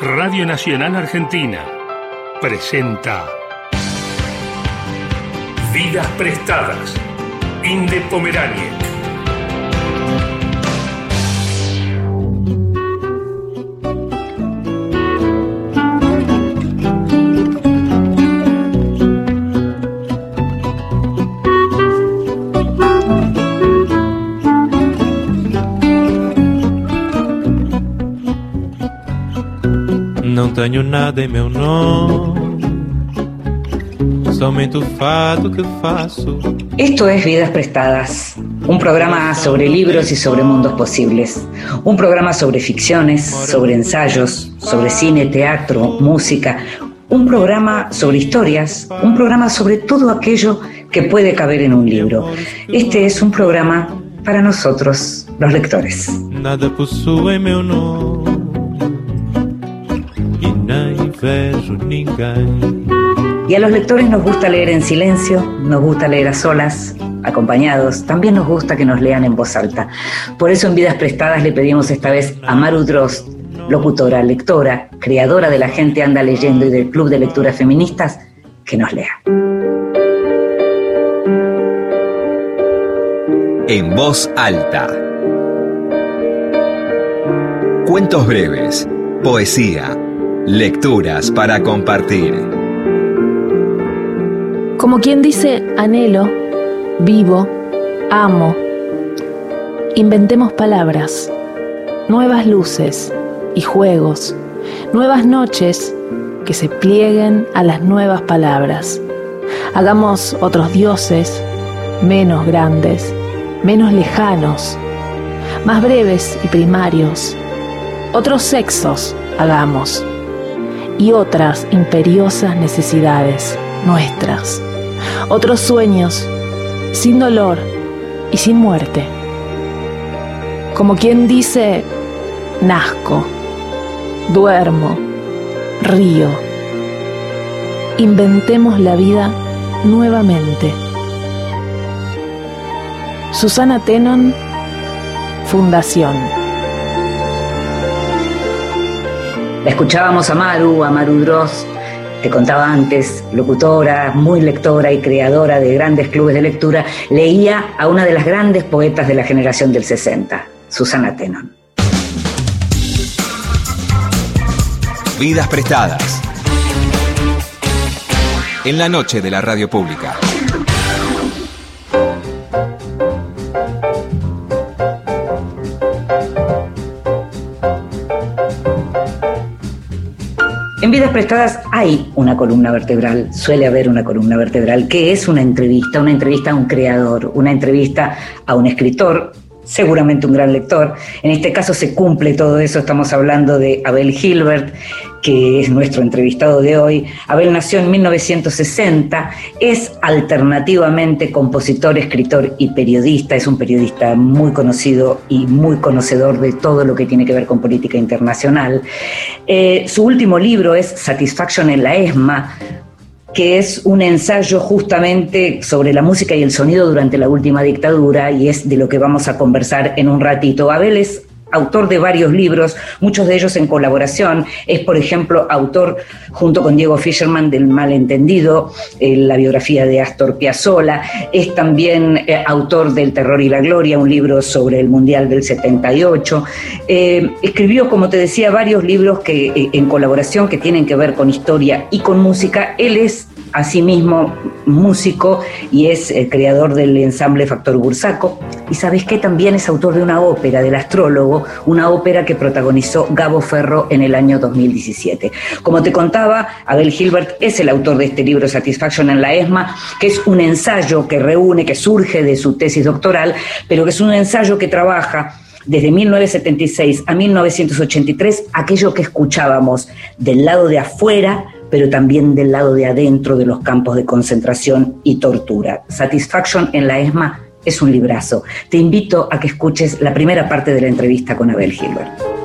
Radio Nacional Argentina presenta Vidas Prestadas. Inde Pomerania. Tenho nada em meu nome, somente o fato que faço. Esto es Vidas Prestadas, un programa sobre libros y sobre mundos posibles, un programa sobre ficciones, sobre ensayos, sobre cine, teatro, música, un programa sobre historias, un programa sobre todo aquello que puede caber en un libro. Este es un programa para nosotros, los lectores. Nada possui meu nome. Y a los lectores nos gusta leer en silencio, nos gusta leer a solas, acompañados, también nos gusta que nos lean en voz alta. Por eso en Vidas Prestadas le pedimos esta vez a Maru Drost, locutora, lectora, creadora de La Gente Anda Leyendo y del Club de Lecturas Feministas, que nos lea. En voz alta. Cuentos breves, poesía, Lecturas para compartir. Como quien dice, anhelo, vivo, amo. Inventemos palabras, nuevas luces y juegos, nuevas noches que se plieguen a las nuevas palabras. Hagamos otros dioses, menos grandes, menos lejanos, más breves y primarios. Otros sexos hagamos y otras imperiosas necesidades nuestras, otros sueños sin dolor y sin muerte. Como quien dice, nazco, duermo, río. Inventemos la vida nuevamente. Susana Tenon, Fundación. Escuchábamos a Maru, a Maru Dross, te contaba antes, locutora, muy lectora y creadora de grandes clubes de lectura, leía a una de las grandes poetas de la generación del 60, Susana Tenon. Vidas prestadas. En la noche de la radio pública. Prestadas hay una columna vertebral, suele haber una columna vertebral, que es una entrevista, una entrevista a un creador, una entrevista a un escritor, seguramente un gran lector. En este caso se cumple todo eso, estamos hablando de Abel Gilbert, que es nuestro entrevistado de hoy. Abel nació en 1960, es alternativamente compositor, escritor y periodista, es un periodista muy conocido y muy conocedor de todo lo que tiene que ver con política internacional. Eh, su último libro es Satisfaction en la ESMA, que es un ensayo justamente sobre la música y el sonido durante la última dictadura y es de lo que vamos a conversar en un ratito. Abel es autor de varios libros, muchos de ellos en colaboración. Es, por ejemplo, autor, junto con Diego Fisherman, del Malentendido, eh, la biografía de Astor Piazzolla. Es también eh, autor del Terror y la Gloria, un libro sobre el Mundial del 78. Eh, escribió, como te decía, varios libros que, en colaboración que tienen que ver con historia y con música. Él es asimismo músico y es el creador del ensamble Factor Bursaco. Y sabes que también es autor de una ópera, del astrólogo, una ópera que protagonizó Gabo Ferro en el año 2017. Como te contaba, Abel Gilbert es el autor de este libro Satisfaction en la ESMA, que es un ensayo que reúne, que surge de su tesis doctoral, pero que es un ensayo que trabaja desde 1976 a 1983 aquello que escuchábamos del lado de afuera pero también del lado de adentro de los campos de concentración y tortura. Satisfaction en la ESMA es un librazo. Te invito a que escuches la primera parte de la entrevista con Abel Gilbert.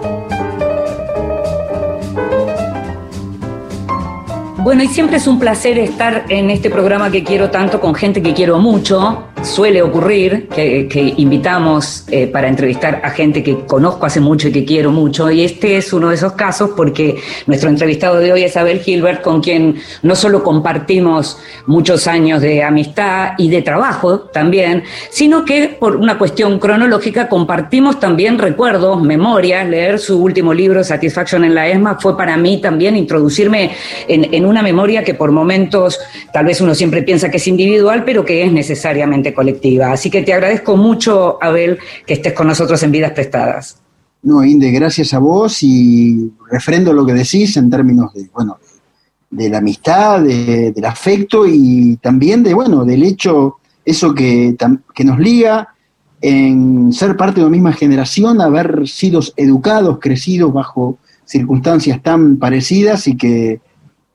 Bueno, y siempre es un placer estar en este programa que quiero tanto con gente que quiero mucho, suele ocurrir que, invitamos eh, para entrevistar a gente que conozco hace mucho y que quiero mucho, y este es uno de esos casos porque nuestro entrevistado de hoy es Abel Gilbert, con quien no solo compartimos muchos años de amistad y de trabajo también, sino que por una cuestión cronológica compartimos también recuerdos, memorias, leer su último libro, Satisfaction en la ESMA, fue para mí también introducirme en, en una memoria que por momentos tal vez uno siempre piensa que es individual, pero que es necesariamente colectiva. Así que te agradezco mucho, Abel, que estés con nosotros en Vidas Prestadas. No, Inde, gracias a vos y refrendo lo que decís en términos de, bueno, de la amistad, del afecto y también de, bueno, del hecho, eso que, que nos liga en ser parte de una misma generación, haber sido educados, crecidos bajo circunstancias tan parecidas y que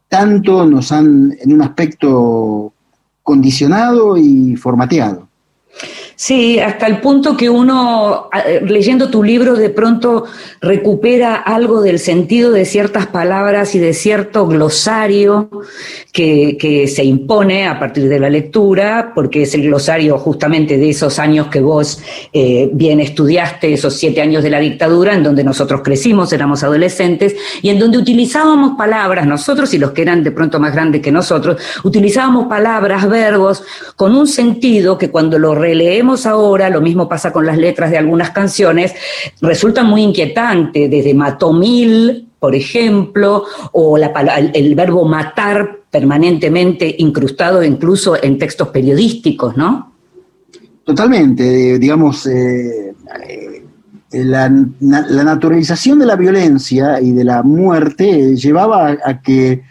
tanto nos han, en un aspecto condicionado y formateado. Sí, hasta el punto que uno, leyendo tu libro, de pronto recupera algo del sentido de ciertas palabras y de cierto glosario que, se impone a partir de la lectura, porque es el glosario justamente de esos años que vos eh, bien estudiaste, esos siete años de la dictadura, en donde nosotros crecimos, éramos adolescentes, y en donde utilizábamos palabras, nosotros y los que eran de pronto más grandes que nosotros, utilizábamos palabras, verbos, con un sentido que cuando lo releemos, ahora, lo mismo pasa con las letras de algunas canciones, resulta muy inquietante, desde matomil, por ejemplo, o la, el, verbo matar permanentemente incrustado incluso en textos periodísticos, ¿no? Totalmente, digamos, eh, eh, la, naturalización de la violencia y de la muerte llevaba a, que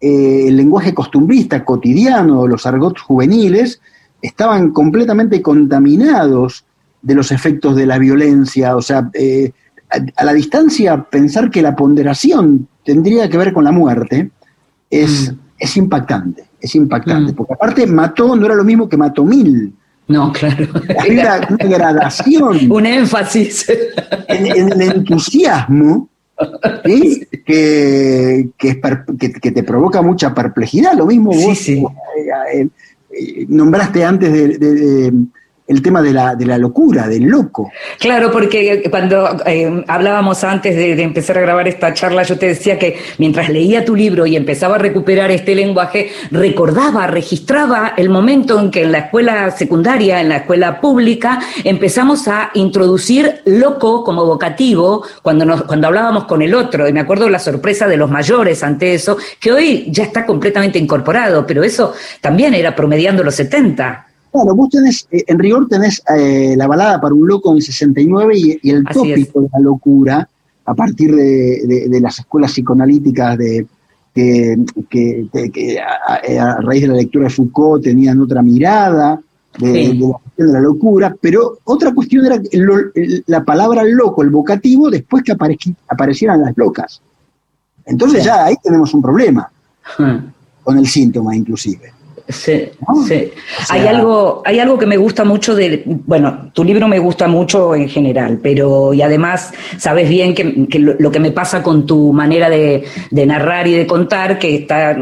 eh, el lenguaje costumbrista cotidiano, los argots juveniles, estaban completamente contaminados de los efectos de la violencia. O sea, eh, a, la distancia pensar que la ponderación tendría que ver con la muerte es, mm. es impactante, es impactante. Mm. Porque aparte mató no era lo mismo que mató mil. No, claro. Hay una, gradación. Un énfasis. En, el entusiasmo que, que, te provoca mucha perplejidad. Lo mismo vos. Sí, eh, eh, nombraste antes de, el tema de la, de la locura, del loco. Claro, porque cuando eh, hablábamos antes de, empezar a grabar esta charla, yo te decía que mientras leía tu libro y empezaba a recuperar este lenguaje, recordaba, registraba el momento en que en la escuela secundaria, en la escuela pública, empezamos a introducir loco como vocativo cuando, nos, cuando hablábamos con el otro. Y me acuerdo la sorpresa de los mayores ante eso, que hoy ya está completamente incorporado, pero eso también era promediando los 70. Bueno, vos tenés, eh, en rigor tenés eh, la balada para un loco en 69 y, el tópico de la locura a partir de, las escuelas psicoanalíticas de, que, a, raíz de la lectura de Foucault tenían otra mirada de, la cuestión de la locura, pero otra cuestión era la palabra loco, el vocativo, después que aparecieran las locas. Entonces ya ahí tenemos un problema, con el síntoma inclusive. Sí, sí. hay, algo, hay algo que me gusta mucho de, bueno, tu libro me gusta mucho en general, pero y además sabes bien que, lo, que me pasa con tu manera de, de narrar y de contar, que está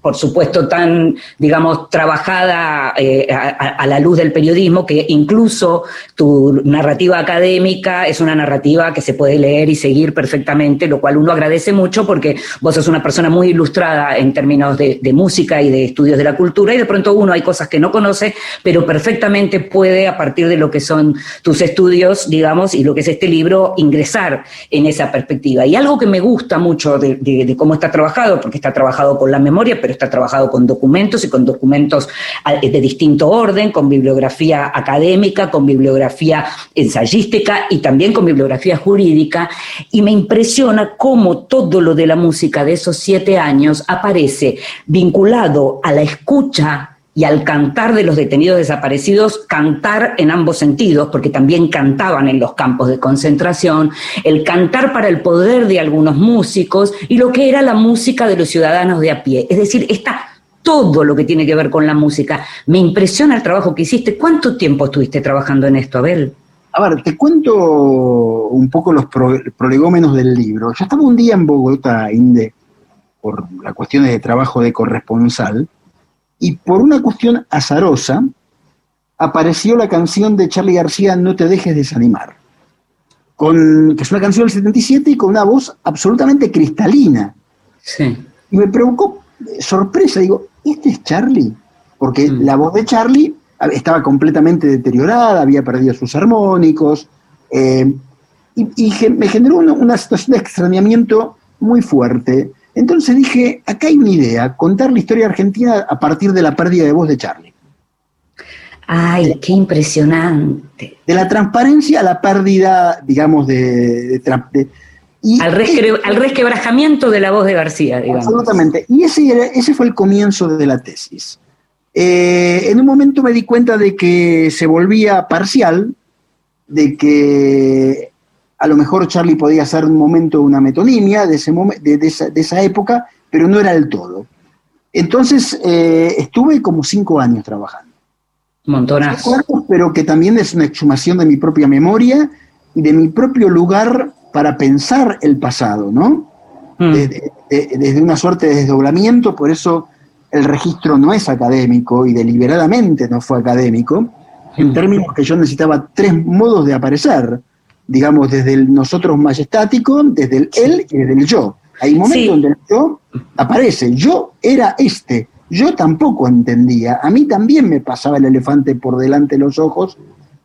por supuesto, tan, digamos, trabajada eh, a, la luz del periodismo, que incluso tu narrativa académica es una narrativa que se puede leer y seguir perfectamente, lo cual uno agradece mucho porque vos sos una persona muy ilustrada en términos de, música y de estudios de la cultura, y de pronto uno hay cosas que no conoce, pero perfectamente puede, a partir de lo que son tus estudios, digamos, y lo que es este libro, ingresar en esa perspectiva. Y algo que me gusta mucho de, de cómo está trabajado, porque está trabajado con la memoria, pero está trabajado con documentos y con documentos eh, de distinto orden, con bibliografía académica, con bibliografía ensayística y también con bibliografía jurídica. Y me impresiona cómo todo lo de la música de esos siete años aparece vinculado a la escucha y al cantar de los detenidos desaparecidos, cantar en ambos sentidos, porque también cantaban en los campos de concentración, el cantar para el poder de algunos músicos y lo que era la música de los ciudadanos de a pie. Es decir, está todo lo que tiene que ver con la música. Me impresiona el trabajo que hiciste. ¿Cuánto tiempo estuviste trabajando en esto, Abel? A ver, te cuento un poco los prolegómenos del libro. Yo estaba un día en Bogotá, Inde, por la cuestión de trabajo de corresponsal, y por una cuestión azarosa, apareció la canción de Charlie García No te dejes desanimar, con, que es una canción del 77 y con una voz absolutamente cristalina. Sí. Y me provocó sorpresa, digo, ¿este es Charlie? Porque Mm. la voz de Charlie estaba completamente deteriorada, había perdido sus armónicos, eh, y, me generó una, una situación de extrañamiento muy fuerte. Entonces dije, acá hay una idea, contar la historia argentina a partir de la pérdida de voz de Charlie. Ay, qué impresionante. De la transparencia a la pérdida, digamos, de... de tra- de- y Al, resque- al resquebrajamiento de la voz de García, digamos. Absolutamente. Y ese, era- ese fue el comienzo de la tesis. Eh, en un momento me di cuenta de que se volvía parcial, de que a lo mejor Charlie podía ser un momento una metonimia de, ese momen- de, de esa, de esa época, pero no era el todo. Entonces eh, estuve como cinco años trabajando. Montonazo. Pero que también es una exhumación de mi propia memoria y de mi propio lugar para pensar el pasado, ¿no? Mm. desde, de- desde una suerte de desdoblamiento, por eso el registro no es académico y deliberadamente no fue académico, en Mm. términos que yo necesitaba tres modos de aparecer, digamos, desde el nosotros majestático, desde el él y desde el yo. Hay momentos Sí. donde el yo aparece, yo era este, yo tampoco entendía, a mí también me pasaba el elefante por delante de los ojos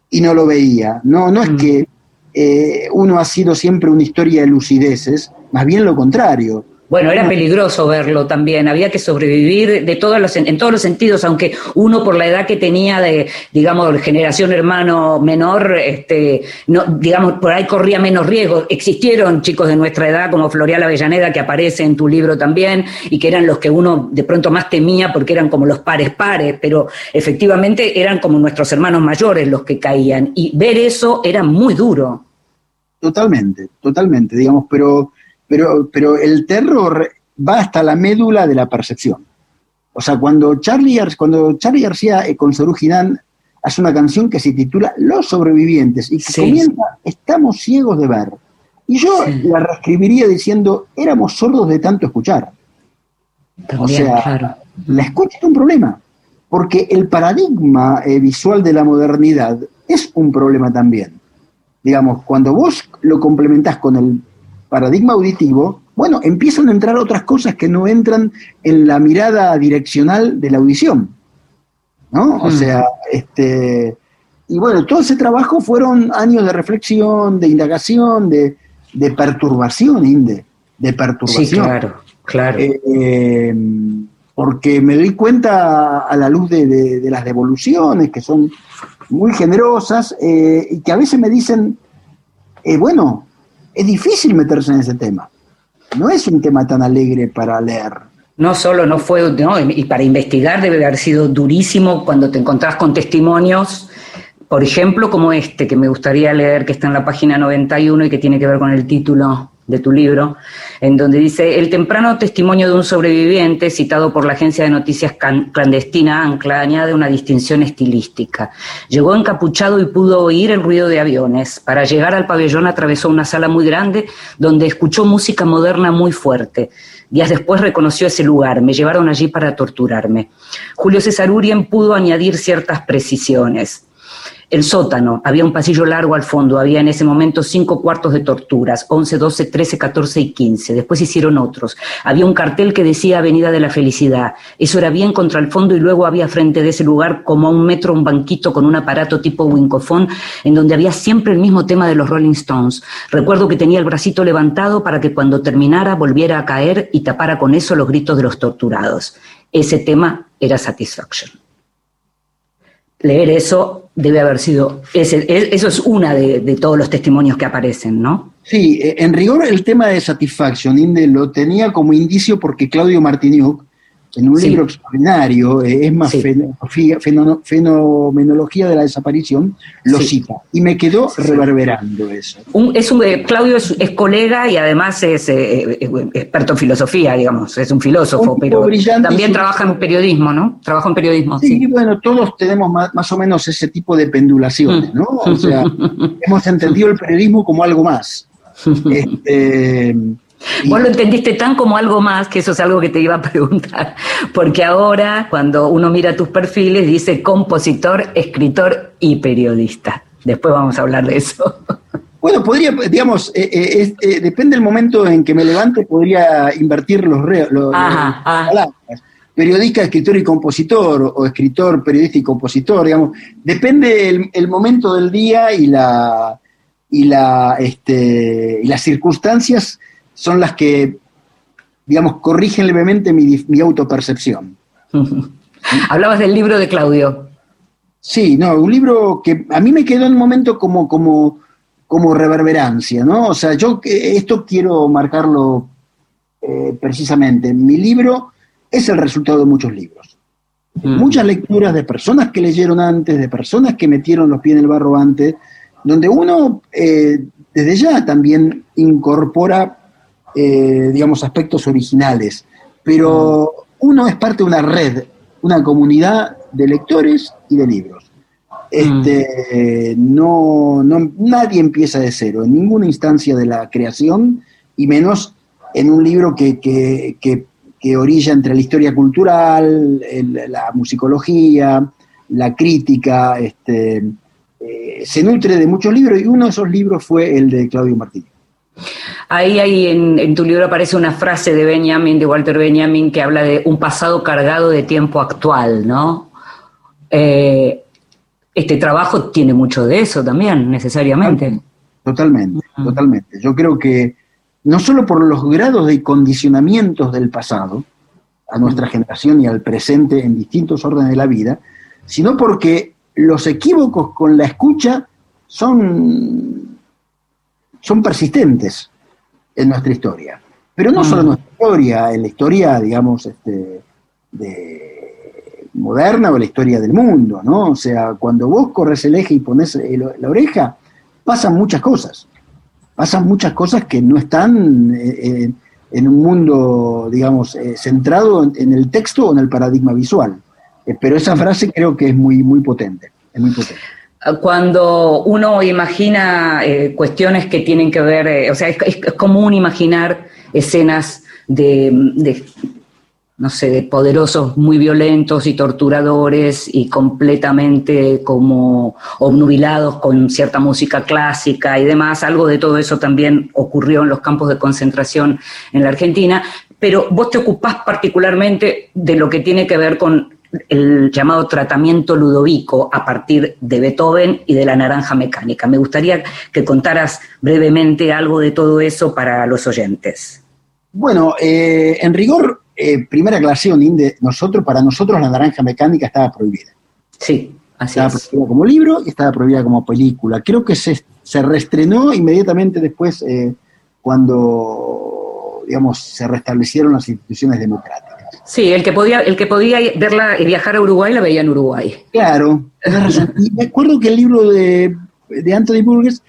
y no lo veía. No, no es Mm. que eh, uno ha sido siempre una historia de lucideces, más bien lo contrario. Bueno, era peligroso verlo también, había que sobrevivir de todos los, en todos los sentidos, aunque uno por la edad que tenía de, digamos, generación hermano menor, este, no, digamos, por ahí corría menos riesgo. Existieron chicos de nuestra edad como Florial Avellaneda, que aparece en tu libro también, y que eran los que uno de pronto más temía porque eran como los pares pares, pero efectivamente eran como nuestros hermanos mayores los que caían. Y ver eso era muy duro. Totalmente, totalmente, digamos, pero, pero, pero el terror va hasta la médula de la percepción. O sea, cuando Charlie, cuando Charlie García eh, con Saru Girán hace una canción que se titula Los sobrevivientes y que Sí. comienza Estamos ciegos de ver. Y yo Sí. la reescribiría diciendo éramos sordos de tanto escuchar. También, sea, claro. La escucha es un problema, porque el paradigma eh, visual de la modernidad es un problema también. Digamos, cuando vos lo complementás con el paradigma auditivo, bueno, empiezan a entrar otras cosas que no entran en la mirada direccional de la audición. ¿No? O Mm. sea, este. Y bueno, todo ese trabajo fueron años de reflexión, de indagación, de, de perturbación, Inde. De perturbación. Sí, claro, claro. Eh, eh, porque me doy cuenta a la luz de, de- de las devoluciones, que son muy generosas, eh, y que a veces me dicen, eh, bueno, es difícil meterse en ese tema. No es un tema tan alegre para leer. No solo no fue, no, y para investigar debe haber sido durísimo cuando te encontrás con testimonios, por ejemplo, como este, que me gustaría leer, que está en la página 91 y que tiene que ver con el título de tu libro, en donde dice, el temprano testimonio de un sobreviviente, citado por la agencia de noticias clandestina Ancla, añade una distinción estilística. Llegó encapuchado y pudo oír el ruido de aviones. Para llegar al pabellón atravesó una sala muy grande donde escuchó música moderna muy fuerte. Días después reconoció ese lugar, me llevaron allí para torturarme. Julio César Urien pudo añadir ciertas precisiones. El sótano, había un pasillo largo al fondo, había en ese momento cinco cuartos de torturas, 11, 12, 13, 14 y 15. Después hicieron otros. Había un cartel que decía Avenida de la Felicidad. Eso era bien contra el fondo y luego había frente de ese lugar como a un metro un banquito con un aparato tipo wincofón en donde había siempre el mismo tema de los Rolling Stones. Recuerdo que tenía el bracito levantado para que cuando terminara volviera a caer y tapara con eso los gritos de los torturados. Ese tema era Satisfaction leer eso debe haber sido, ese- es- eso es una de, de todos los testimonios que aparecen, ¿no? Sí, eh, en rigor el tema de Satisfaction, Inde, lo tenía como indicio porque Claudio Martiniuk, en un Sí. libro extraordinario, eh, es más Sí. fenomenología de la desaparición, lo Sí. cita. Y me quedó reverberando eso. Un- es un, eh, Claudio es, es colega y además es eh, eh, experto en filosofía, digamos, es un filósofo, Un pero también trabaja en periodismo, ¿no? Trabaja en periodismo, Sí, sí. bueno, todos tenemos más, más o menos ese tipo de pendulaciones, ¿no? O sea, hemos entendido el periodismo como algo más. Este, Vos lo entendiste tan como algo más, que eso es algo que te iba a preguntar, porque ahora cuando uno mira tus perfiles dice compositor, escritor y periodista. Después vamos a hablar de eso. Bueno, podría, digamos, eh, eh, eh, depende del momento en que me levante, podría invertir los, re, los, Ajá, ajá. palabras. Periodista, escritor y compositor, o escritor, periodista y compositor, digamos. Depende el, el momento del día y la y la este y las circunstancias son las que, digamos, corrigen levemente mi, mi autopercepción. Hablabas del libro de Claudio. Sí, no, un libro que a mí me quedó en un momento como, como, como reverberancia, ¿no? O sea, yo eh, esto quiero marcarlo eh, precisamente. Mi libro es el resultado de muchos libros. Mm. Muchas lecturas de personas que leyeron antes, de personas que metieron los pies en el barro antes, donde uno eh, desde ya también incorpora, eh, digamos, aspectos originales, pero uno es parte de una red, una comunidad de lectores y de libros. Este, no, no, nadie empieza de cero, en ninguna instancia de la creación, y menos en un libro que, que, que- que orilla entre la historia cultural, el- la musicología, la crítica, este, eh, se nutre de muchos libros, y uno de esos libros fue el de Claudio Martínez. Ahí, ahí en, en tu libro aparece una frase de Benjamin, de Walter Benjamin, que habla de un pasado cargado de tiempo actual, ¿no? Eh, este trabajo tiene mucho de eso también, necesariamente. Totalmente, totalmente. Yo creo que no solo por los grados de condicionamientos del pasado, a nuestra generación y al presente en distintos órdenes de la vida, sino porque los equívocos con la escucha son, son persistentes en nuestra historia. Pero no solo en nuestra historia, en la historia, digamos, este, de moderna o la historia del mundo, ¿no? O sea, cuando vos corres el eje y pones el- la oreja, pasan muchas cosas. Pasan muchas cosas que no están eh, eh, en un mundo, digamos, eh, centrado en, en el texto o en el paradigma visual. Eh, pero esa frase creo que es muy, muy potente. Es muy potente. Cuando uno imagina eh, cuestiones que tienen que ver, eh, o sea, es, es común imaginar escenas de, de, no sé, de poderosos muy violentos y torturadores y completamente como obnubilados con cierta música clásica y demás. Algo de todo eso también ocurrió en los campos de concentración en la Argentina, pero vos te ocupás particularmente de lo que tiene que ver con el llamado tratamiento ludovico a partir de Beethoven y de la naranja mecánica. Me gustaría que contaras brevemente algo de todo eso para los oyentes. Bueno, eh, en rigor, eh, primera aclaración, Inde, nosotros, para nosotros la naranja mecánica estaba prohibida. Sí, así Estaba es. prohibida como libro y estaba prohibida como película. Creo que se, se reestrenó inmediatamente después eh, cuando, digamos, se restablecieron las instituciones democráticas. Sí, el que podía, el que podía verla y viajar a Uruguay la veía en Uruguay. Claro. Y me acuerdo que el libro de, de Anthony Burgess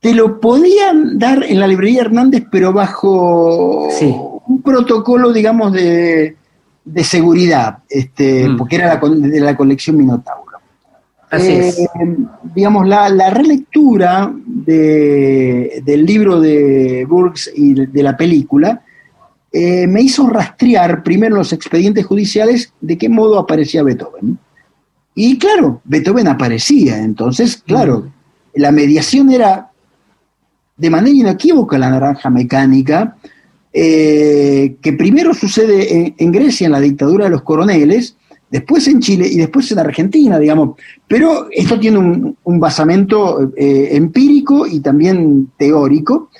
te lo podían dar en la librería Hernández, pero bajo Sí. un protocolo, digamos, de, de seguridad, este, Mm. porque era la, de la colección Minotauro. Así Eh, es. Digamos, la, la relectura de- del libro de Burks y de, de la película eh, me hizo rastrear primero los expedientes judiciales de qué modo aparecía Beethoven. Y claro, Beethoven aparecía, entonces, claro, la mediación era de manera inequívoca la naranja mecánica, eh, que primero sucede en, en Grecia, en la dictadura de los coroneles, después en Chile y después en Argentina, digamos. Pero esto tiene un, un basamento eh, empírico y también teórico,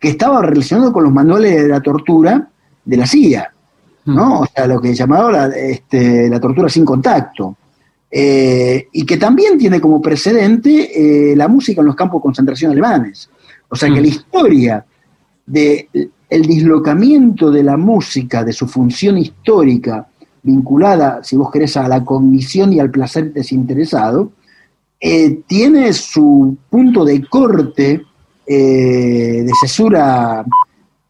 que estaba relacionado con los manuales de la tortura de la CIA, ¿no? O sea, lo que llamaba la, este, la tortura sin contacto. Eh, y que también tiene como precedente eh, la música en los campos de concentración alemanes. O sea que la historia del dislocamiento de la música, de su función histórica, vinculada, si vos querés, a la cognición y al placer desinteresado, eh, tiene su punto de corte, de cesura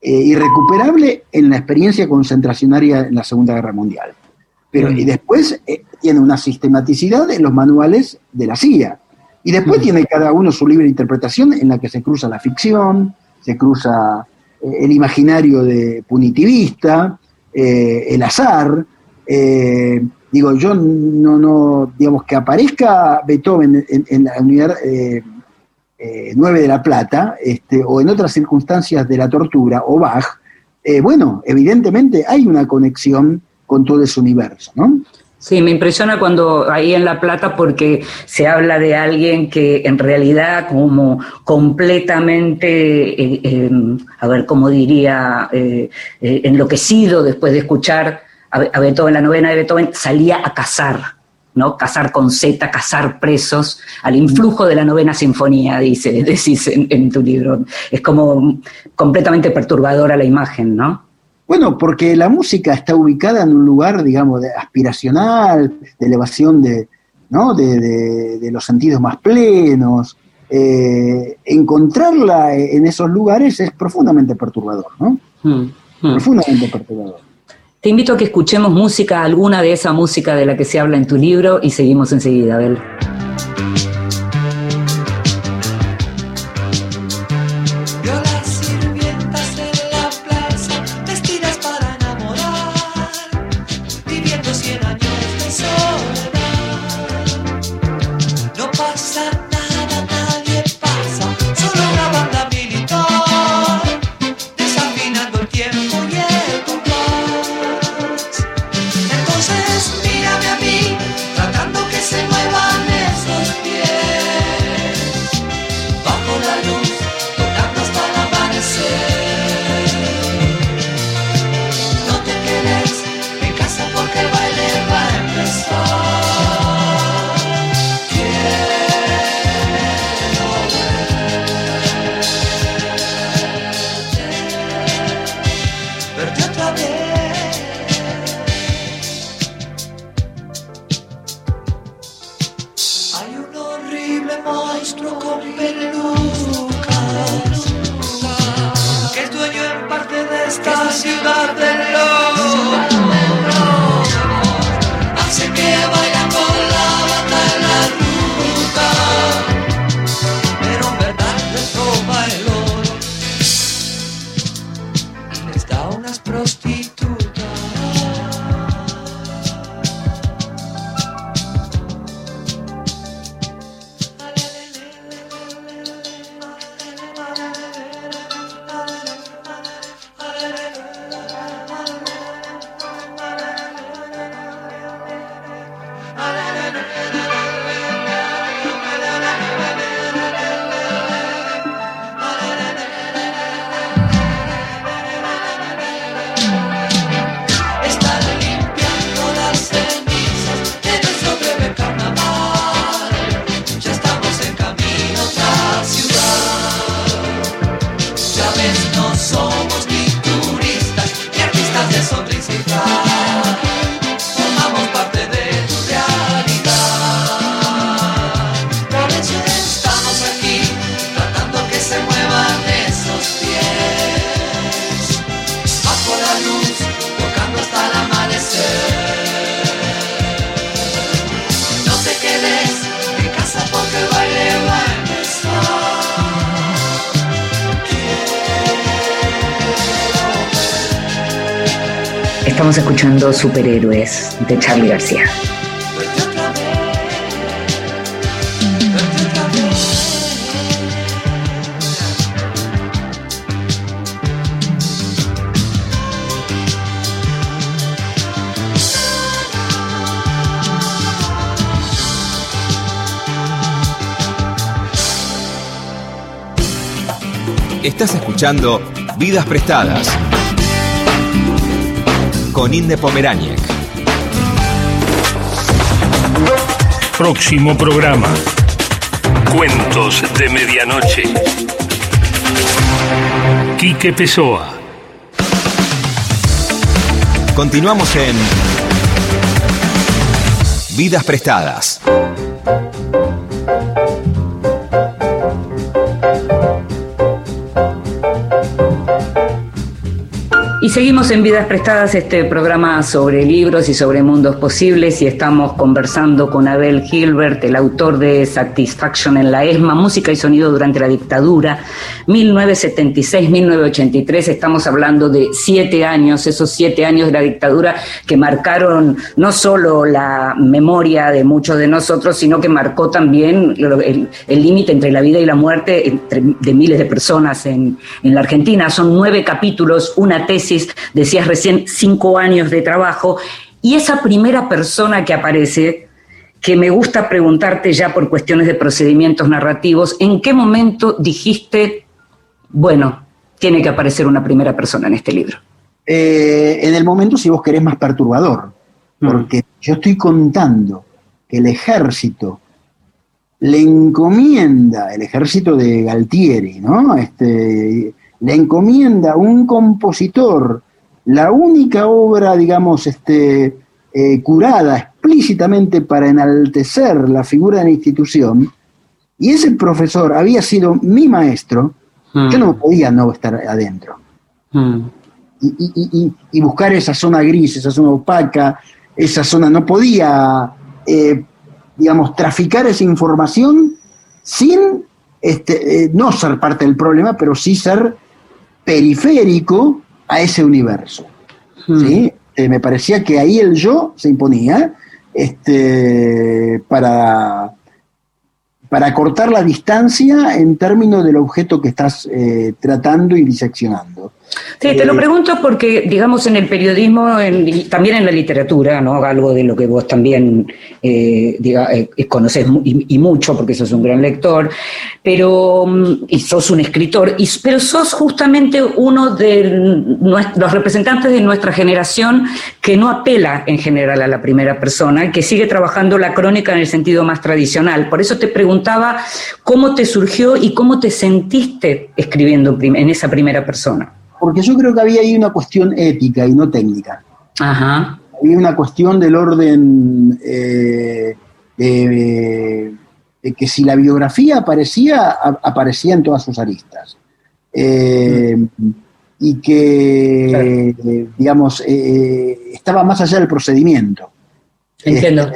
eh, irrecuperable en la experiencia concentracionaria en la Segunda Guerra Mundial. Pero, y después eh, tiene una sistematicidad en los manuales de la CIA. Y después tiene cada uno su libre interpretación en la que se cruza la ficción, se cruza el imaginario de punitivista, el azar. digo, yo no, no, digamos, que aparezca Beethoven en, la unidad 9 de La Plata, este, o en otras circunstancias de la tortura, o Bach, bueno, evidentemente hay una conexión con todo ese universo, ¿no? Sí, me impresiona cuando ahí en La Plata porque se habla de alguien que en realidad como completamente, eh, eh, a ver, cómo diría, eh, enloquecido después de escuchar a, Beethoven, la novena de Beethoven, salía a cazar, ¿no? Cazar con Z, cazar presos, al influjo de la novena sinfonía, dice, decís en, en tu libro. Es como completamente perturbadora la imagen, ¿no? Bueno, porque la música está ubicada en un lugar, digamos, de aspiracional, de elevación de, ¿no? de, los sentidos más plenos. Eh, encontrarla en esos lugares es profundamente perturbador, ¿no? Hmm, hmm. Profundamente perturbador. Te invito a que escuchemos música, alguna de esa música de la que se habla en tu libro, y seguimos enseguida, Abel. Superhéroes de Charlie García. Estás escuchando Vidas Prestadas con Inde Pomeráñez. Próximo programa. Cuentos de Medianoche. Quique Pessoa. Continuamos en Vidas Prestadas. Y seguimos en Vidas Prestadas, este programa sobre libros y sobre mundos posibles, y estamos conversando con Abel Gilbert, el autor de Satisfaction en la ESMA, Música y Sonido durante la Dictadura, 1976-1983. Estamos hablando de siete años, esos siete años de la dictadura que marcaron no solo la memoria de muchos de nosotros, sino que marcó también el límite entre la vida y la muerte entre, de miles de personas en, en la Argentina. Son nueve capítulos, una tesis decías recién cinco años de trabajo, y esa primera persona que aparece, que me gusta preguntarte ya por cuestiones de procedimientos narrativos, ¿en qué momento dijiste, bueno, tiene que aparecer una primera persona en este libro? Eh, en el momento, si vos querés, más perturbador, mm. porque yo estoy contando que el ejército le encomienda, el ejército de Galtieri, ¿no? Este, le encomienda un compositor la única obra, digamos, este, eh, curada explícitamente para enaltecer la figura de la institución, y ese profesor había sido mi maestro, mm. yo no podía no estar adentro. Mm. Y, buscar esa zona gris, esa zona opaca, esa zona, no podía, eh, digamos, traficar esa información sin este, eh, no ser parte del problema, pero sí ser periférico a ese universo. Hmm. ¿sí? Eh, me parecía que ahí el yo se imponía este, para, para cortar la distancia en términos del objeto que estás eh, tratando y diseccionando. Sí, te lo eh, pregunto porque, digamos, en el periodismo, también en la literatura, ¿no? Algo de lo que vos también eh, diga, eh, conoces y, mucho, porque sos un gran lector, pero, mm, y sos un escritor, y, pero sos justamente uno de los representantes de nuestra generación que no apela en general a la primera persona, que sigue trabajando la crónica en el sentido más tradicional. Por eso te preguntaba cómo te surgió y cómo te sentiste escribiendo en esa primera persona porque yo creo que había ahí una cuestión ética y no técnica. Ajá. Había una cuestión del orden eh, de, que si la biografía aparecía, aparecía en todas sus aristas. Eh, y que, digamos, eh, estaba más allá del procedimiento. Entiendo.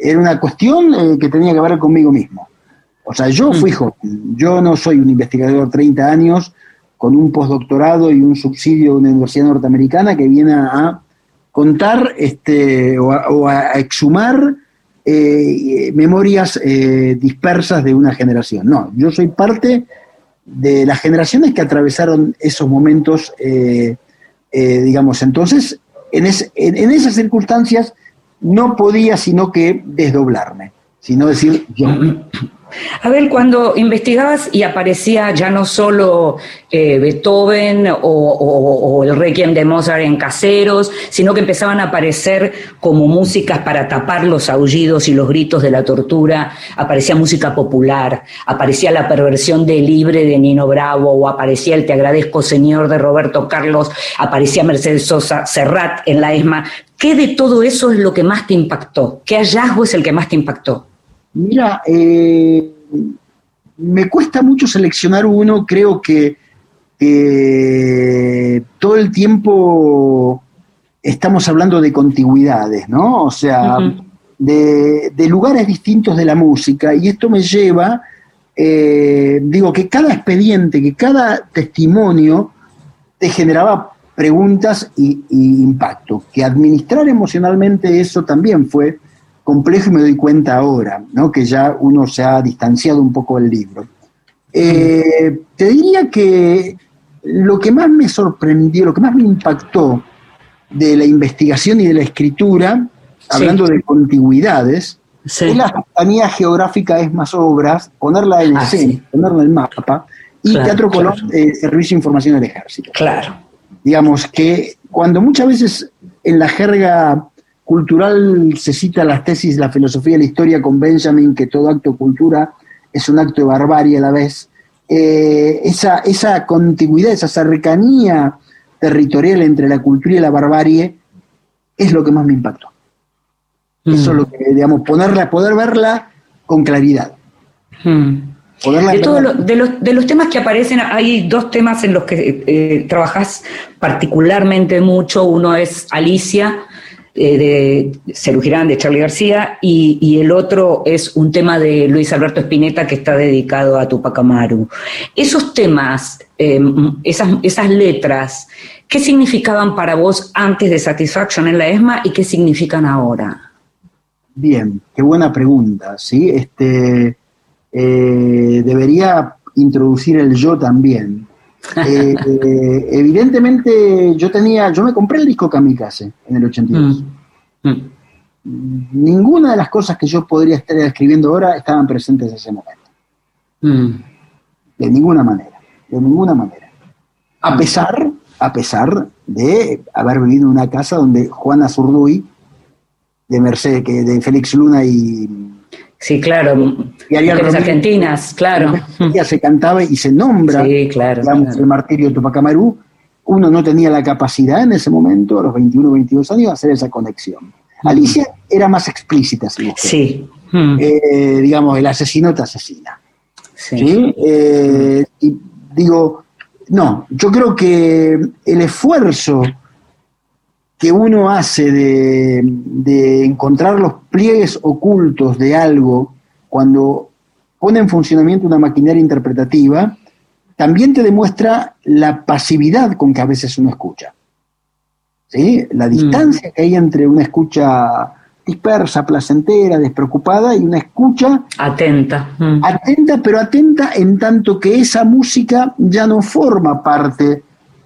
era una cuestión que tenía que ver conmigo mismo. O sea, yo fui mm. joven, yo no soy un investigador de 30 años, con un postdoctorado y un subsidio de una universidad norteamericana que viene a contar este, o, a, exhumar eh, memorias eh, dispersas de una generación. No, yo soy parte de las generaciones que atravesaron esos momentos, eh, digamos, entonces, en, en, esas circunstancias no podía sino que desdoblarme, sino decir, yo, a ver, cuando investigabas y aparecía ya no solo eh, Beethoven o, el Requiem de Mozart en caseros, sino que empezaban a aparecer como músicas para tapar los aullidos y los gritos de la tortura, aparecía música popular, aparecía la perversión de Libre de Nino Bravo, o aparecía el Te agradezco Señor de Roberto Carlos, aparecía Mercedes Sosa, Serrat en la ESMA. ¿Qué de todo eso es lo que más te impactó? ¿Qué hallazgo es el que más te impactó? Mira, eh, me cuesta mucho seleccionar uno, creo que todo el tiempo estamos hablando de contigüidades, ¿no? O sea, de, lugares distintos de la música, y esto me lleva, eh, digo, que cada expediente, que cada testimonio te generaba preguntas y impacto, que administrar emocionalmente eso también fue complejo y me doy cuenta ahora, ¿no? que ya uno se ha distanciado un poco del libro. Eh, te diría que lo que más me sorprendió, lo que más me impactó de la investigación y de la escritura, hablando de contigüidades, es la cercanía geográfica es más obras, ponerla en ah, escena, ponerla en el mapa, y Teatro Colón, eh, Servicio de Información del Ejército. Claro. Digamos que cuando muchas veces en la jerga cultural se cita las tesis la filosofía y la historia con Benjamin, que todo acto de cultura es un acto de barbarie a la vez. Eh, esa, esa contiguidad, esa cercanía territorial entre la cultura y la barbarie es lo que más me impactó. Eso es mm. lo que, digamos, ponerla, poder verla con claridad. Mm. poderla de, todo lo- de, los, de los temas que aparecen, hay dos temas en los que eh, trabajas particularmente mucho. Uno es Alicia, eh, de Girán, de Charlie García, y, y el otro es un tema de Luis Alberto Spinetta que está dedicado a Tupac Amaru. Esos temas, eh, esas, esas letras, ¿qué significaban para vos antes de Satisfaction en la ESMA y qué significan ahora? Bien, qué buena pregunta, ¿sí? Este, eh, debería introducir el yo también. Eh, eh, evidentemente yo tenía, yo me compré el disco Kamikaze en el 82. Mm. Mm. Ninguna de las cosas que yo podría estar escribiendo ahora estaban presentes en ese momento. Mm. De ninguna manera, de ninguna manera. A pesar, a pesar de haber vivido en una casa donde Juana Zurduy, de Mercedes, que de Félix Luna y, Sí, claro. y argentinas, claro. ella se cantaba y se nombra Sí, claro. digamos, claro. el martirio de Tupac Amaru, uno no tenía la capacidad en ese momento, a los 21 22 años, de hacer esa conexión. Alicia era más explícita, si. Sí. Mm. Eh, digamos, el asesino te asesina. Sí. ¿sí? Eh, y digo, no, yo creo que el esfuerzo que uno hace de, de encontrar los pliegues ocultos de algo cuando pone en funcionamiento una maquinaria interpretativa, también te demuestra la pasividad con que a veces uno escucha. ¿Sí? La distancia que hay entre una escucha dispersa, placentera, despreocupada y una escucha Atenta. Mm. atenta, pero atenta en tanto que esa música ya no forma parte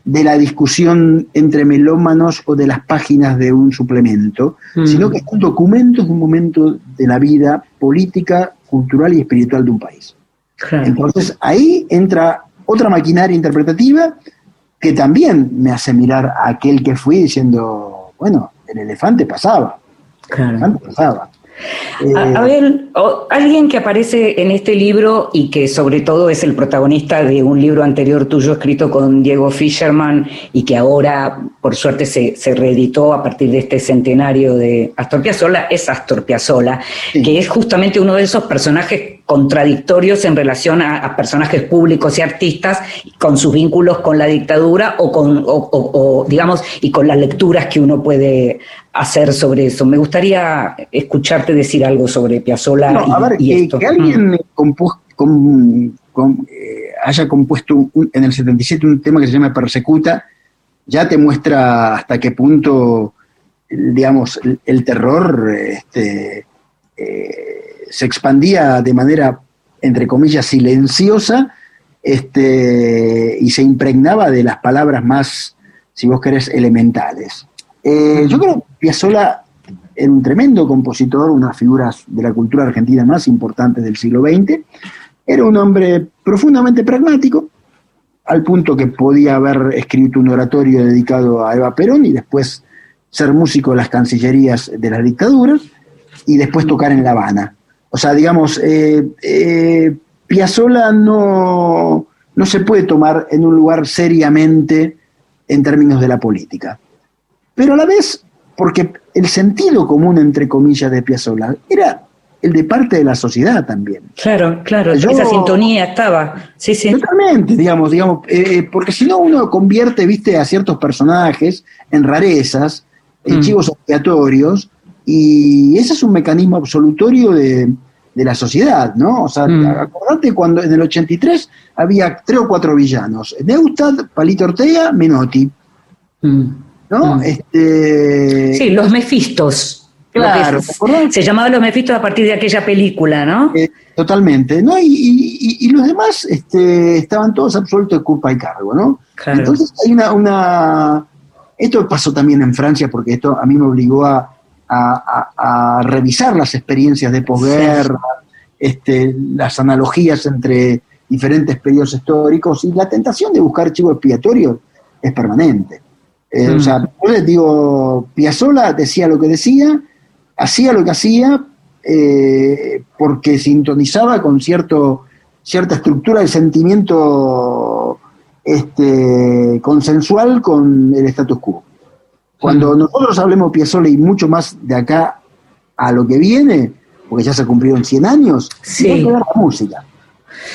de la discusión entre melómanos o de las páginas de un suplemento, Mm. sino que es un documento de un momento de la vida política, cultural y espiritual de un país. Claro. Entonces ahí entra otra maquinaria interpretativa que también me hace mirar a aquel que fui diciendo, bueno, el elefante pasaba, el elefante pasaba. A, Eh, a ver, o- alguien que aparece en este libro y que sobre todo es el protagonista de un libro anterior tuyo escrito con Diego Fisherman y que ahora, por suerte, se, se reeditó a partir de este centenario de Astor Piazzolla, es Astor Piazzolla, Sí. que es justamente uno de esos personajes contradictorios en relación a, a personajes públicos y artistas con sus vínculos con la dictadura o con, o- o- o, digamos, y con las lecturas que uno puede hacer sobre eso. Me gustaría escucharte decir algo sobre Piazzolla No, a y, ver, y que, esto. que alguien compu- com- com- eh, haya compuesto un- en el 77 un tema que se llama Persecuta, ya te muestra hasta qué punto, digamos, el, el terror este, eh, se expandía de manera, entre comillas, silenciosa este, y se impregnaba de las palabras más, si vos querés, elementales. Eh, yo creo que Piazzolla era un tremendo compositor, una figuras de la cultura argentina más importantes del siglo XX. Era un hombre profundamente pragmático, al punto que podía haber escrito un oratorio dedicado a Eva Perón y después ser músico de las cancillerías de las dictaduras y después tocar en La Habana. O sea, digamos, eh, eh, Piazzolla no, no se puede tomar en un lugar seriamente en términos de la política. Pero a la vez, porque el sentido común, entre comillas, de Piazzolla era el de parte de la sociedad también. Claro, claro, Yo- esa sintonía estaba. Sí, sí. Totalmente, digamos, digamos, eh, porque si no uno convierte, viste, a ciertos personajes en rarezas, en Mm. chivos expiatorios, y ese es un mecanismo absolutorio de, de la sociedad, ¿no? O sea, Mm. acordate cuando en el 83 había tres o cuatro villanos, Neustadt, Palito Ortega, Menotti, Mm. ¿no? Mm. Este, Sí, los Mefistos. Claro, se llamaba Los Mefistos a partir de aquella película, ¿no? Eh, totalmente, ¿no? Y, y- y- y los demás este, estaban todos absolutos de culpa y cargo, ¿no? Claro. Entonces hay una, una... Esto pasó también en Francia porque esto a mí me obligó a, a- a- a revisar las experiencias de posguerra, este, las analogías entre diferentes periodos históricos y la tentación de buscar chivos expiatorios es permanente. Eh, Mm. O sea, yo les digo, Piazzolla decía lo que decía, hacía lo que hacía eh, porque sintonizaba con cierto, cierta estructura de sentimiento este, consensual con el status quo. Cuando nosotros hablemos Piazzolla y mucho más de acá a lo que viene, porque ya se cumplieron 100 años, Sí. tiene que ver la música.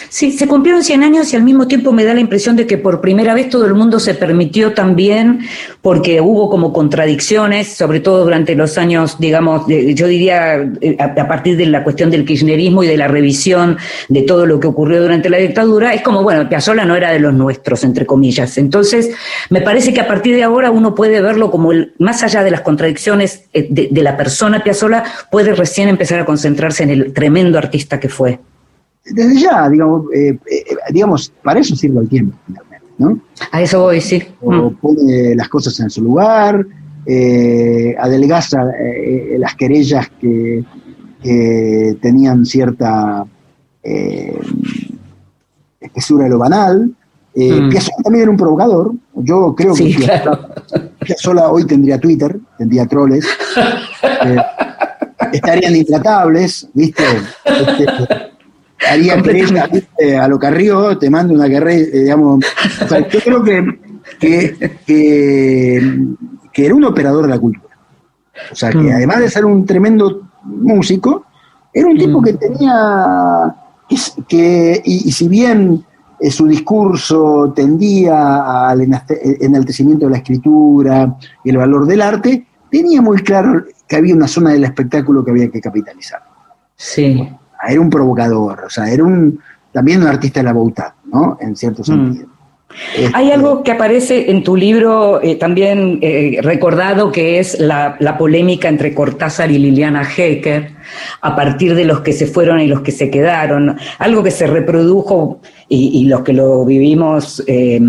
Sí, se cumplieron 100 años y al mismo tiempo me da la impresión de que por primera vez todo el mundo se permitió también, porque hubo como contradicciones, sobre todo durante los años, digamos, yo diría eh, a, partir de la cuestión del kirchnerismo y de la revisión de todo lo que ocurrió durante la dictadura, es como, bueno, Piazzolla no era de los nuestros, entre comillas. Entonces, me parece que a partir de ahora uno puede verlo como, el, más allá de las contradicciones eh, de, de la persona Piazzolla, puede recién empezar a concentrarse en el tremendo artista que fue desde ya, digamos, eh, eh, digamos, para eso sirve el tiempo, ¿no? A eso voy, sí. O mm. pone las cosas en su lugar, eh, adelgaza las querellas que, tenían cierta espesura de lo banal. Mm. también era un provocador. Yo creo que Piazzolla, hoy tendría Twitter, tendría troles. estarían intratables, ¿viste? Este, haría que a lo Carrió te mando una carrera, eh, digamos. yo creo que, que, era un operador de la cultura. O sea, que mm. además de ser un tremendo músico, era un tipo mm. que tenía. que y, si bien eh, su discurso tendía al enaltecimiento de la escritura y el valor del arte, tenía muy claro que había una zona del espectáculo que había que capitalizar. Sí era un provocador, o sea, era un también un artista de la voluntad, ¿no? En cierto mm. sentido. Hay este, algo que aparece en tu libro eh, también eh, recordado que es la, polémica entre Cortázar y Liliana Hecker a partir de los que se fueron y los que se quedaron. Algo que se reprodujo y, los que lo vivimos eh,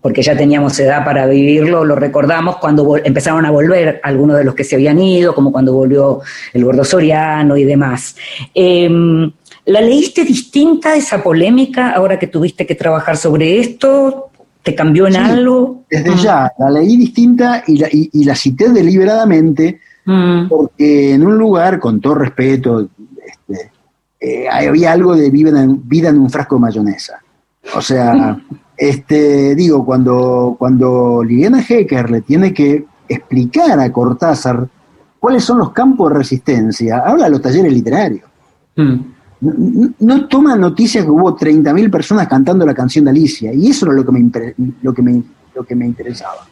porque ya teníamos edad para vivirlo, lo recordamos cuando empezaron a volver algunos de los que se habían ido, como cuando volvió el gordo Soriano y demás. Em, ¿La leíste distinta esa polémica ahora que tuviste que trabajar sobre esto? ¿Te cambió en algo? Desde ah. ya, la leí distinta y la, y, la cité deliberadamente mm. porque en un lugar, con todo respeto, este, eh, había algo de vida en, vida en un frasco de mayonesa. O sea, Este, digo, cuando, cuando Liliana Hecker le tiene que explicar a Cortázar cuáles son los campos de resistencia, habla de los talleres literarios. Hmm. No, toma noticia que hubo 30.000 personas cantando la canción de Alicia, y eso era lo que me, lo que me, lo que me interesaba.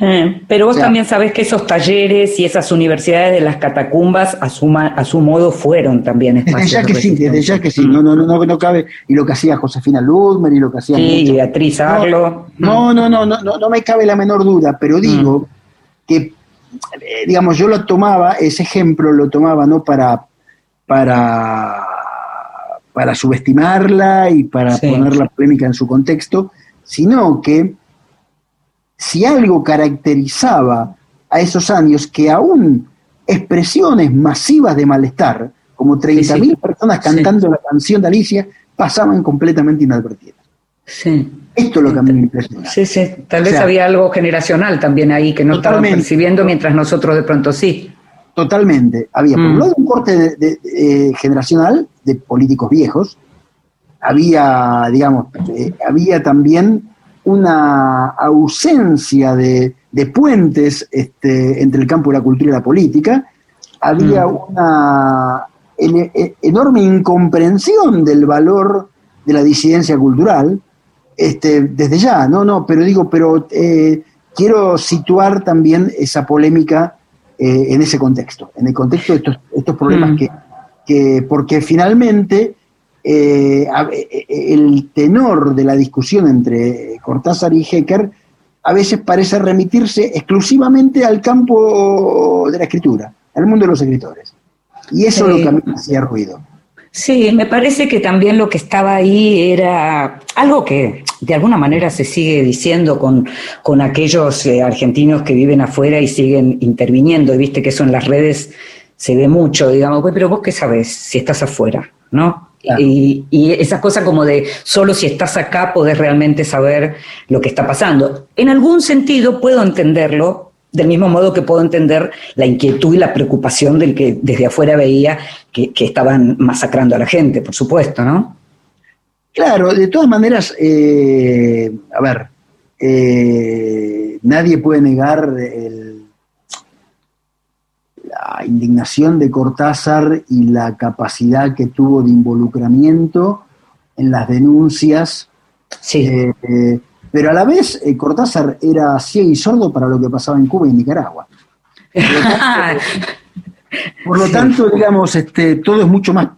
Eh, pero vos también sabés que esos talleres y esas universidades de las catacumbas a su, a su modo fueron también espacios. Desde ya que sí, desde ya que sí, no, no, no, no, cabe, y lo que hacía Josefina Ludmer y lo que hacía... Sí, Beatriz Arlo. No, no, no, no, no, no, me cabe la menor duda, pero digo mm. que, eh, digamos, yo lo tomaba, ese ejemplo lo tomaba no para, para, para subestimarla y para poner la polémica en su contexto, sino que si algo caracterizaba a esos años que aún expresiones masivas de malestar, como 30.000 personas cantando la canción de Alicia, pasaban completamente inadvertidas. Sí. Esto es lo que a mí me impresiona. Sí, sí. Tal vez había algo generacional también ahí que no estaban percibiendo mientras nosotros de pronto sí. Totalmente. Había, por un mm. lado, un corte eh, generacional de políticos viejos. Había, digamos, eh, había también una ausencia de, puentes este, entre el campo de la cultura y la política, había mm. una e, enorme incomprensión del valor de la disidencia cultural, este, desde ya, no, no, pero digo, pero eh, quiero situar también esa polémica eh, en ese contexto, en el contexto de estos, estos problemas mm. que, que, porque finalmente eh, eh, el tenor de la discusión entre Cortázar y Hecker a veces parece remitirse exclusivamente al campo de la escritura, al mundo de los escritores. Y eso es lo que a mí me hacía ruido. Sí, me parece que también lo que estaba ahí era algo que de alguna manera se sigue diciendo con, con aquellos eh, argentinos que viven afuera y siguen interviniendo. Y viste que eso en las redes se ve mucho, digamos, pero vos qué sabés si estás afuera, ¿no? Y, y, esa cosa como de solo si estás acá podés realmente saber lo que está pasando. En algún sentido puedo entenderlo, del mismo modo que puedo entender la inquietud y la preocupación del que desde afuera veía que, estaban masacrando a la gente, por supuesto, ¿no? Claro, de todas maneras, eh, a ver, eh, nadie puede negar el la indignación de Cortázar y la capacidad que tuvo de involucramiento en las denuncias. Sí. Eh, eh, pero a la vez eh, Cortázar era ciego y sordo para lo que pasaba en Cuba y en Nicaragua. Por lo tanto, por lo tanto, digamos, este, todo es mucho más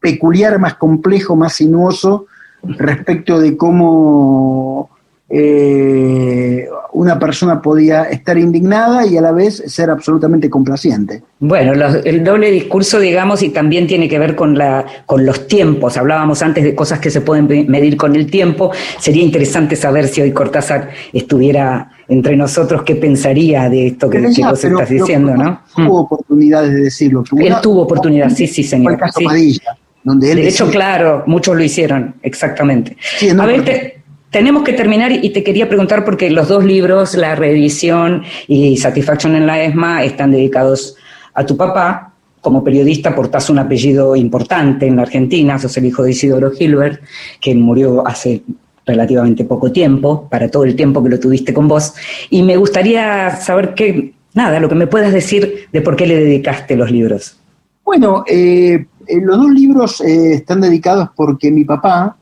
peculiar, más complejo, más sinuoso respecto de cómo eh, una persona podía estar indignada y a la vez ser absolutamente complaciente. Bueno, los- el doble discurso, digamos, y también tiene que ver con, la, con los tiempos. Hablábamos antes de cosas que se pueden me- medir con el tiempo. Sería interesante saber si hoy Cortázar estuviera entre nosotros, qué pensaría de esto que, Pero que ya, vos pero- estás pero diciendo, ¿no? Tuvo oportunidades de decirlo. Él Una- tuvo oportunidad, sí, sí, señor. el caso sí. Padilla, donde él De hecho, claro, muchos lo hicieron, exactamente. Sí, no, a ver, te- tenemos que terminar y te quería preguntar porque los dos libros, La reedición y Satisfaction en la ESMA, están dedicados a tu papá. Como periodista portás un apellido importante en la Argentina, sos el hijo de Isidoro Gilbert, que murió hace relativamente poco tiempo, para todo el tiempo que lo tuviste con vos. Y me gustaría saber qué, nada, lo que me puedas decir de por qué le dedicaste los libros. Bueno, eh, eh, los dos libros eh, están dedicados porque mi papá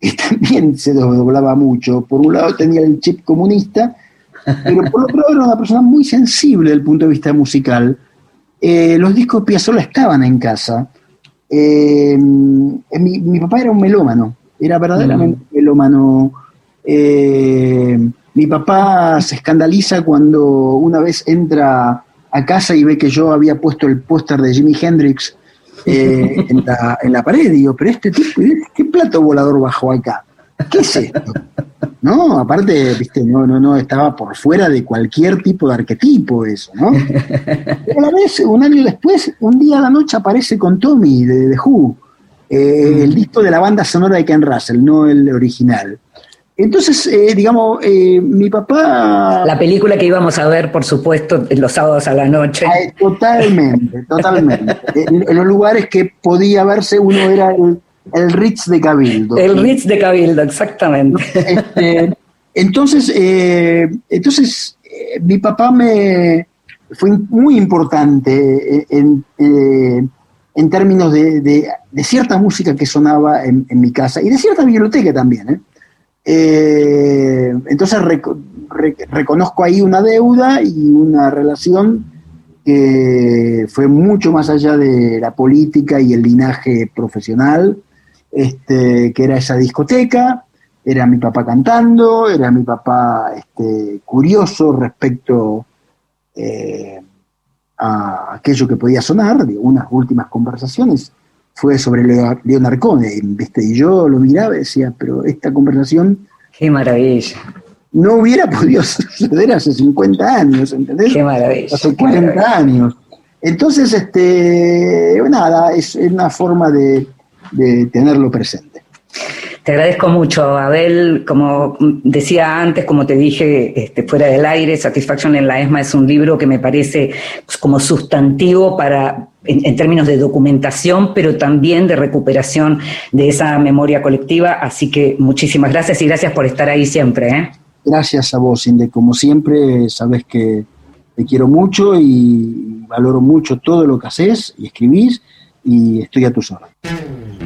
eh, también se doblaba mucho. Por un lado tenía el chip comunista, pero por otro lado era una persona muy sensible desde el punto de vista musical. Eh, los discos Piazzolla estaban en casa. Eh, eh, mi, mi papá era un melómano, era verdaderamente un melómano. Eh, mi papá se escandaliza cuando una vez entra a casa y ve que yo había puesto el póster de Jimi Hendrix eh, en, la, en la pared. Digo, pero este tipo, ¿qué plato volador bajó acá? ¿Qué es esto? No, aparte, viste, no, no, no, estaba por fuera de cualquier tipo de arquetipo eso, ¿no? Pero a la vez, un año después, un día a la noche aparece con Tommy de The Who, eh, el disco de la banda sonora de Ken Russell, no el original. Entonces, eh, digamos, eh, mi papá... La película que íbamos a ver, por supuesto, los sábados a la noche. Ay, totalmente, totalmente. en, en los lugares que podía verse, uno era el, el Ritz de Cabildo. El Ritz de Cabildo, exactamente. Este, entonces, eh, entonces eh, mi papá me fue muy importante en, eh, en términos de, de- de cierta música que sonaba en, en mi casa y de cierta biblioteca también. ¿eh? Eh, entonces reco- re- reconozco ahí una deuda y una relación que fue mucho más allá de la política y el linaje profesional, este, que era esa discoteca, era mi papá cantando, era mi papá este, curioso respecto eh, a aquello que podía sonar, de unas últimas conversaciones fue sobre Cohen, ¿viste? y yo lo miraba y decía, pero esta conversación Qué maravilla, no hubiera podido suceder hace 50 años, ¿entendés? qué maravilla. hace qué maravilla. 40 años. Entonces, este, nada, es una forma de, de tenerlo presente. Te agradezco mucho, Abel. Como decía antes, como te dije este, fuera del aire, Satisfaction en la ESMA es un libro que me parece pues, como sustantivo para, en, términos de documentación, pero también de recuperación de esa memoria colectiva. Así que muchísimas gracias y gracias por estar ahí siempre. ¿eh? Gracias a vos, Inde. Como siempre, sabes que te quiero mucho y valoro mucho todo lo que haces y escribís y estoy a tus órdenes.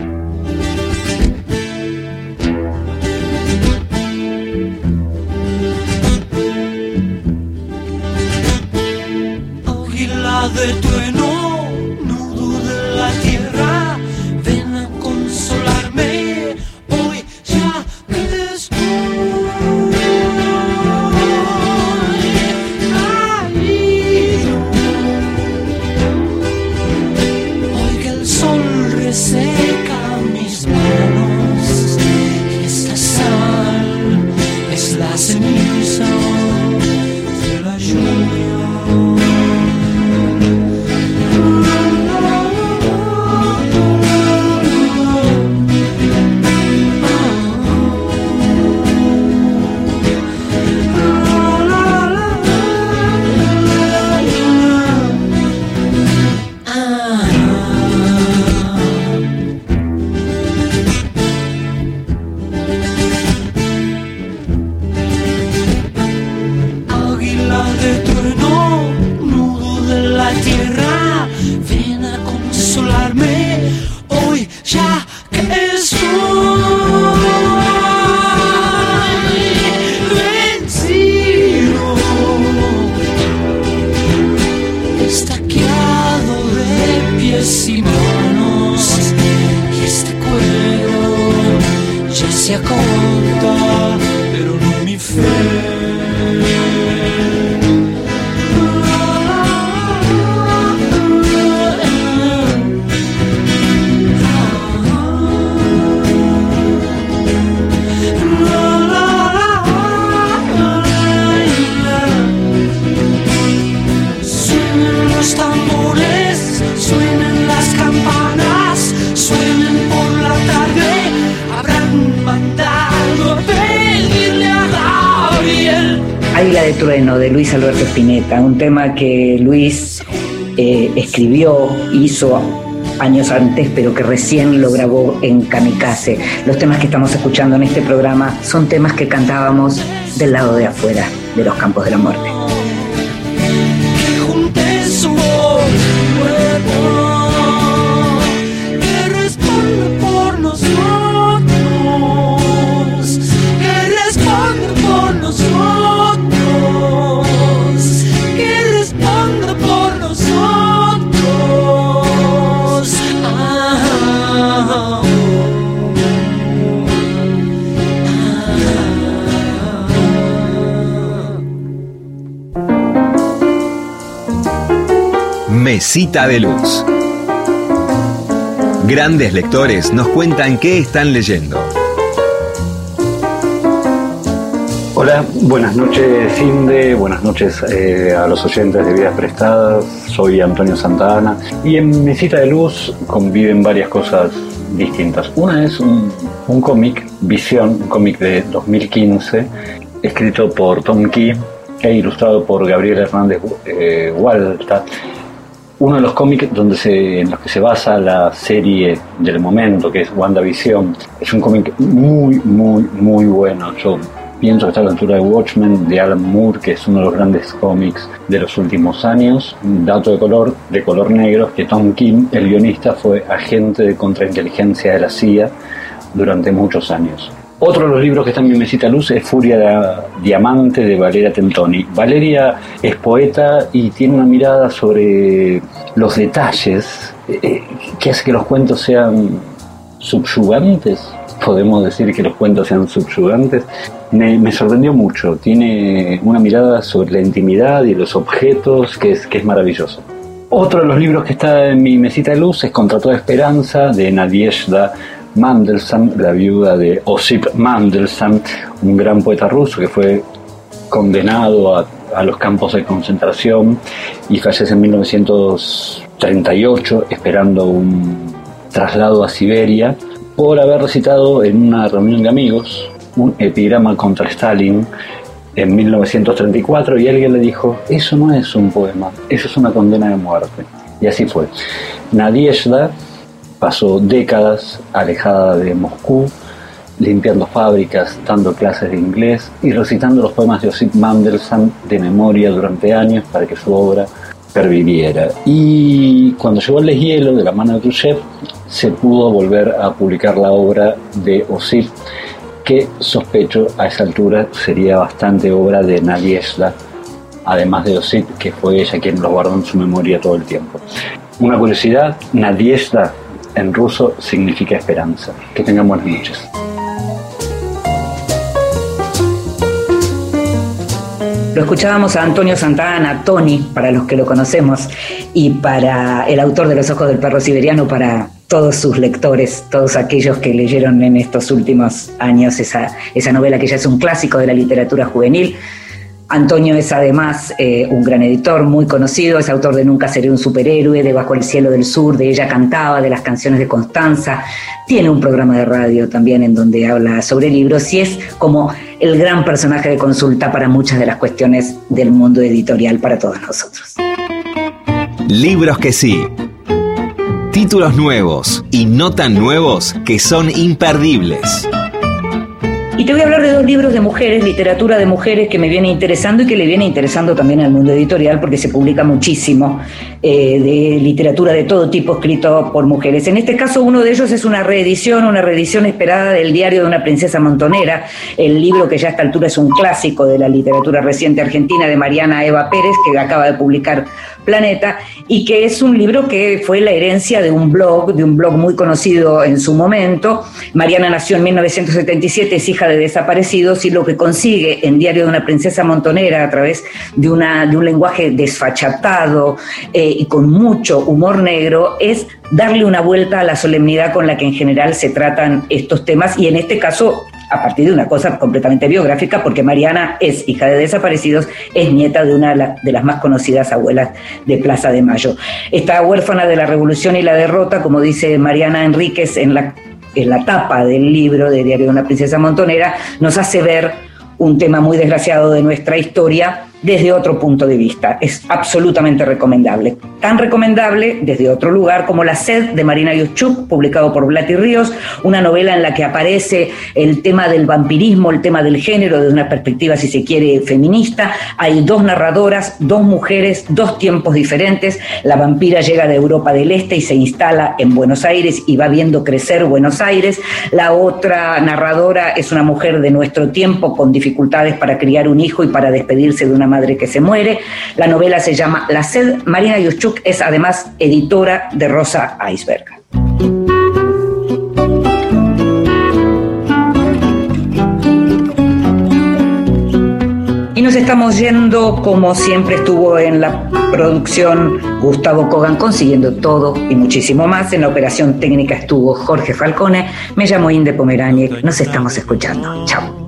De Luis Alberto Spinetta, un tema que Luis eh, escribió, hizo años antes, pero que recién lo grabó en Kamikaze. Los temas que estamos escuchando en este programa son temas que cantábamos del lado de afuera de los campos de la muerte. Mesita de Luz. Grandes lectores nos cuentan qué están leyendo. Hola, buenas noches Cinde, buenas noches eh, a los oyentes de Vidas Prestadas, soy Antonio Santana y en mi cita de luz conviven varias cosas distintas. Una es un, cómic, Visión, un cómic de 2015, escrito por Tom Key e ilustrado por Gabriel Hernández eh. Uno de los cómics donde en los que se basa la serie del momento, que es WandaVision, es un cómic muy, muy, muy bueno. Yo pienso que está a la altura de Watchmen, de Alan Moore, que es uno de los grandes cómics de los últimos años. Dato de color, de color negro, que Tom Kim, el guionista, fue agente de contrainteligencia de la CIA durante muchos años. Otro de los libros que está en mi mesita luz es Furia de Diamante de Valeria Tentoni. Valeria es poeta y tiene una mirada sobre los detalles eh, que hace que los cuentos sean subyugantes. Podemos decir que los cuentos sean subyugantes. Me, me sorprendió mucho. Tiene una mirada sobre la intimidad y los objetos que es, que es maravilloso. Otro de los libros que está en mi mesita de luz es Contra toda esperanza de Nadiezhda Mandelstam, la viuda de Osip Mandelstam, un gran poeta ruso que fue condenado a, a los campos de concentración y fallece en 1938 esperando un traslado a Siberia por haber recitado en una reunión de amigos un epigrama contra Stalin en 1934 y alguien le dijo, eso no es un poema, eso es una condena de muerte. Y así fue. Nadiezhda pasó décadas alejada de Moscú, limpiando fábricas, dando clases de inglés y recitando los poemas de Osip Mandelstam de memoria durante años para que su obra perviviera. Y cuando llegó el deshielo de la mano de Khrushchev, se pudo volver a publicar la obra de Osip, que sospecho a esa altura sería bastante obra de Nadiezhda, además de Osip, que fue ella quien lo guardó en su memoria todo el tiempo. Una curiosidad, Nadiezhda en ruso significa esperanza. Que tengan buenas noches. Lo escuchábamos a Antonio Santana, Tony, para los que lo conocemos, y para el autor de Los Ojos del Perro Siberiano, para todos sus lectores, todos aquellos que leyeron en estos últimos años esa, esa novela que ya es un clásico de la literatura juvenil. Antonio es además eh, un gran editor, muy conocido, es autor de Nunca seré un superhéroe, de Bajo el cielo del sur, de Ella cantaba, de las canciones de Constanza. Tiene un programa de radio también en donde habla sobre libros y es como el gran personaje de consulta para muchas de las cuestiones del mundo editorial para todos nosotros. Libros que sí. Títulos nuevos y no tan nuevos que son imperdibles. Y te voy a hablar de dos libros de mujeres, literatura de mujeres que me viene interesando y que le viene interesando también al mundo editorial porque se publica muchísimo eh, de literatura de todo tipo escrito por mujeres. En este caso uno de ellos es una reedición, una reedición esperada del diario de una princesa montonera, el libro que ya a esta altura es un clásico de la literatura reciente argentina de Mariana Eva Pérez que acaba de publicar Planeta y que es un libro que fue la herencia de un blog, de un blog muy conocido en su momento. Mariana nació en 1977, es hija de desaparecidos y lo que consigue en Diario de una princesa montonera a través de, una, de un lenguaje desfachatado eh, y con mucho humor negro es darle una vuelta a la solemnidad con la que en general se tratan estos temas y en este caso a partir de una cosa completamente biográfica, porque Mariana es hija de desaparecidos, es nieta de una de las más conocidas abuelas de Plaza de Mayo. Está huérfana de la revolución y la derrota, como dice Mariana Enríquez en la, en la tapa del libro de Diario de una princesa montonera, nos hace ver un tema muy desgraciado de nuestra historia desde otro punto de vista. Es absolutamente recomendable. Tan recomendable desde otro lugar como La sed de Marina Yuschuk, publicado por Blati Ríos, una novela en la que aparece el tema del vampirismo, el tema del género, desde una perspectiva, si se quiere, feminista. Hay dos narradoras, dos mujeres, dos tiempos diferentes. La vampira llega de Europa del Este y se instala en Buenos Aires y va viendo crecer Buenos Aires. La otra narradora es una mujer de nuestro tiempo con dificultades para criar un hijo y para despedirse de una madre que se muere. La novela se llama La sed. Marina Yuschuk es además editora de Rosa Iceberg. Y nos estamos yendo, como siempre estuvo en la producción Gustavo Kogan consiguiendo todo y muchísimo más. En la operación técnica estuvo Jorge Falcone. Me llamo Inde Pomeraniec. Nos estamos escuchando. Chao.